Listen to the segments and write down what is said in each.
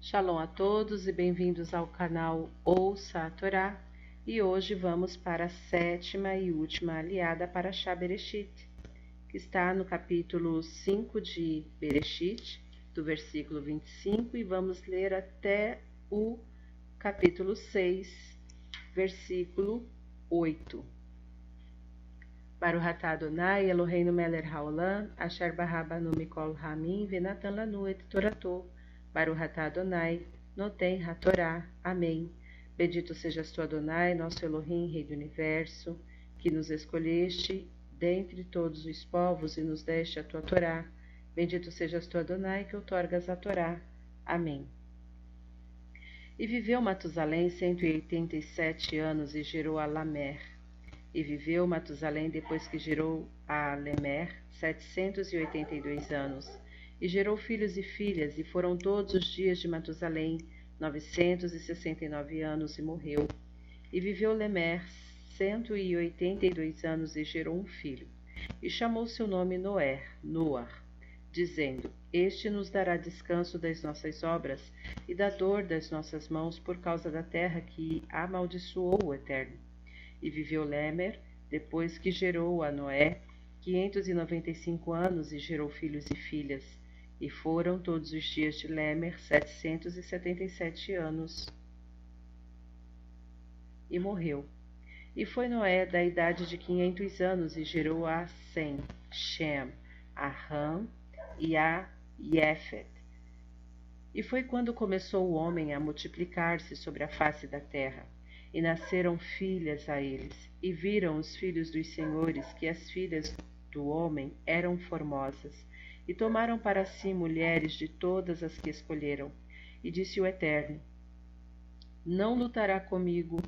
Shalom a todos e bem-vindos ao canal Ouça a Torá. E hoje vamos para a sétima e última aliada para Shá Bereshit, que está no capítulo 5 de Bereshit, do versículo 25, e vamos ler até o capítulo 6, versículo 8. Baruch atah Adonai Eloheinu melech haolam, asher barabanu mikol hamim venatan lanu et torato. Baruch atah Adonai, noten hatorá. Amém. Bendito sejas tu, Adonai, nosso Elohim, Rei do Universo, que nos escolheste dentre todos os povos e nos deste a tua Torá. Bendito sejas tu, Adonai, que outorgas a Torá. Amém. E viveu Matusalém cento e oitenta e sete anos e gerou a Lamer. E viveu Matusalém depois que gerou a Lemer setecentos e oitenta e dois anos. E gerou filhos e filhas, e foram todos os dias de Matusalém novecentos e sessenta e nove anos, e morreu. E viveu Lemer cento e oitenta e dois anos, e gerou um filho. E chamou seu nome Noé, Noar, dizendo: Este nos dará descanso das nossas obras e da dor das nossas mãos por causa da terra que amaldiçoou o Eterno e viveu Lemer, depois que gerou a Noé, quinhentos e noventa e cinco anos e gerou filhos e filhas. E foram todos os dias de Lemer setecentos e setenta e sete anos. E morreu. E foi Noé da idade de quinhentos anos e gerou a Sem, Shem, a Ram e a Yefet. E foi quando começou o homem a multiplicar-se sobre a face da terra e nasceram filhas a eles, e viram os filhos dos senhores que as filhas do homem eram formosas, e tomaram para si mulheres de todas as que escolheram. E disse o Eterno: Não lutará comigo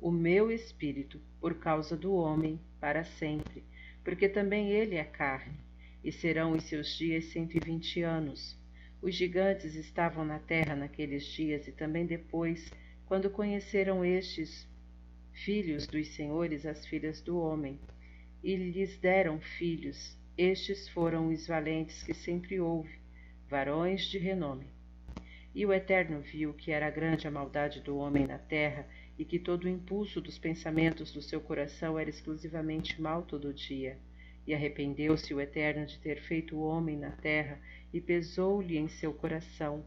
o meu espírito por causa do homem para sempre, porque também ele é carne, e serão os seus dias cento e vinte anos. Os gigantes estavam na terra naqueles dias e também depois quando conheceram estes filhos dos senhores as filhas do homem, e lhes deram filhos, estes foram os valentes que sempre houve, varões de renome. E o Eterno viu que era grande a maldade do homem na terra, e que todo o impulso dos pensamentos do seu coração era exclusivamente mal todo dia. E arrependeu-se o Eterno de ter feito o homem na terra, e pesou-lhe em seu coração.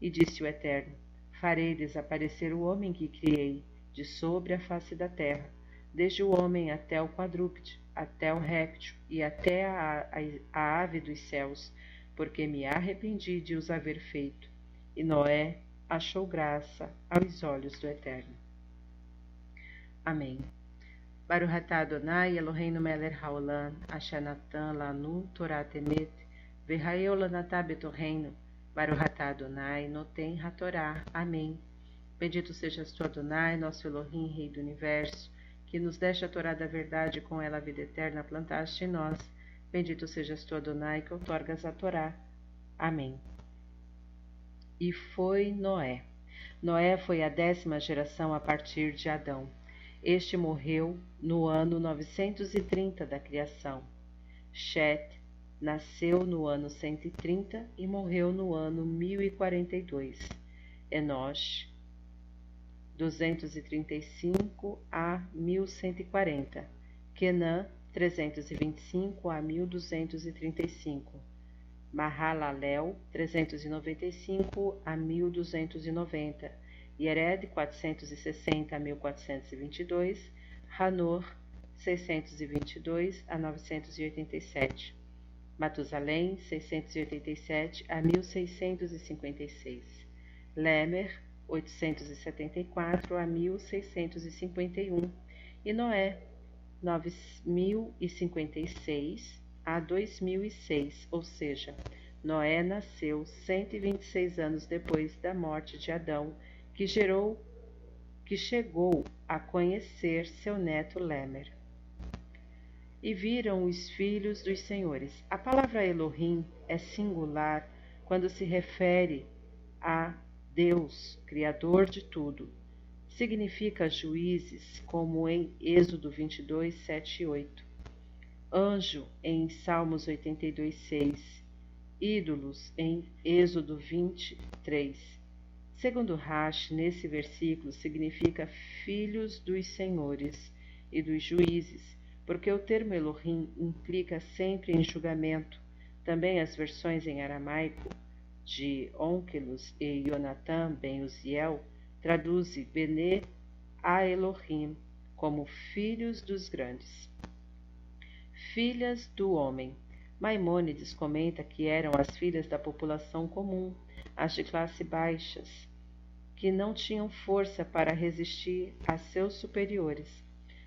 E disse o Eterno: farei desaparecer o homem que criei de sobre a face da terra, desde o homem até o quadrúpede, até o réptil e até a, a, a ave dos céus, porque me arrependi de os haver feito. E Noé achou graça aos olhos do Eterno. Amém. Baruch atah Adonai Eloheinu melech haolam, asher natan lanu Torah temet, lanatah betorreino, Baruch atah Adonai, noten hatorá. Amém. Bendito sejas tu, Adonai, nosso Elohim, Rei do Universo, que nos deste a Torá da verdade com ela a vida eterna plantaste em nós. Bendito sejas tu, Adonai, que outorgas a Torá. Amém. E foi Noé. Noé foi a décima geração a partir de Adão. Este morreu no ano 930 da criação. Shet Nasceu no ano 130 e morreu no ano 1042. Enosh, 235 a 1140. Kenan, 325 a 1235. Mahalalel, 395 a 1290. Yered, 460 a 1422. Hanor, 622 a 987. Matusalém, 687 a 1656. Lemer, 874 a 1651. E Noé, 9056 a 2006, ou seja, Noé nasceu 126 anos depois da morte de Adão, que gerou que chegou a conhecer seu neto Lemer e viram os filhos dos senhores. A palavra Elohim é singular quando se refere a Deus, Criador de tudo. Significa juízes, como em Êxodo 22, 7 e 8. Anjo, em Salmos 82, 6. Ídolos, em Êxodo 23. Segundo Rashi, nesse versículo significa filhos dos senhores e dos juízes, porque o termo Elohim implica sempre em julgamento. Também as versões em aramaico de Onkelos e Yonatan ben Uziel traduzem Bene a Elohim como filhos dos grandes. Filhas do homem. Maimônides comenta que eram as filhas da população comum, as de classe baixas, que não tinham força para resistir a seus superiores.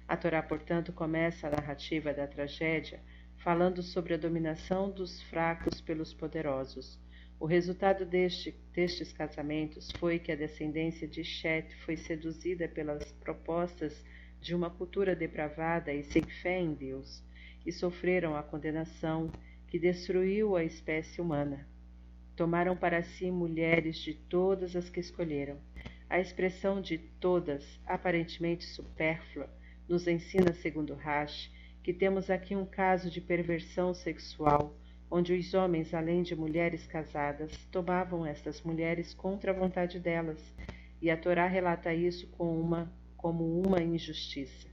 A Torá, portanto, começa a narrativa da tragédia falando sobre a dominação dos fracos pelos poderosos. O resultado deste, destes casamentos foi que a descendência de Shet foi seduzida pelas propostas de uma cultura depravada e sem fé em Deus, e sofreram a condenação que destruiu a espécie humana. Tomaram para si mulheres de todas as que escolheram. A expressão de todas, aparentemente supérflua, nos ensina, segundo Rash, que temos aqui um caso de perversão sexual, onde os homens, além de mulheres casadas, tomavam estas mulheres contra a vontade delas, e a Torá relata isso com uma, como uma injustiça.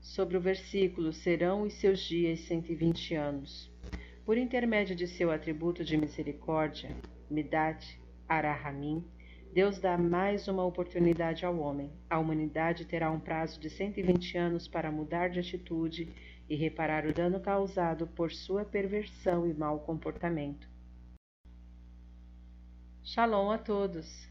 Sobre o versículo, serão os seus dias cento e vinte anos. Por intermédio de seu atributo de misericórdia, Midat Arahamim, Deus dá mais uma oportunidade ao homem. A humanidade terá um prazo de 120 anos para mudar de atitude e reparar o dano causado por sua perversão e mau comportamento. Shalom a todos!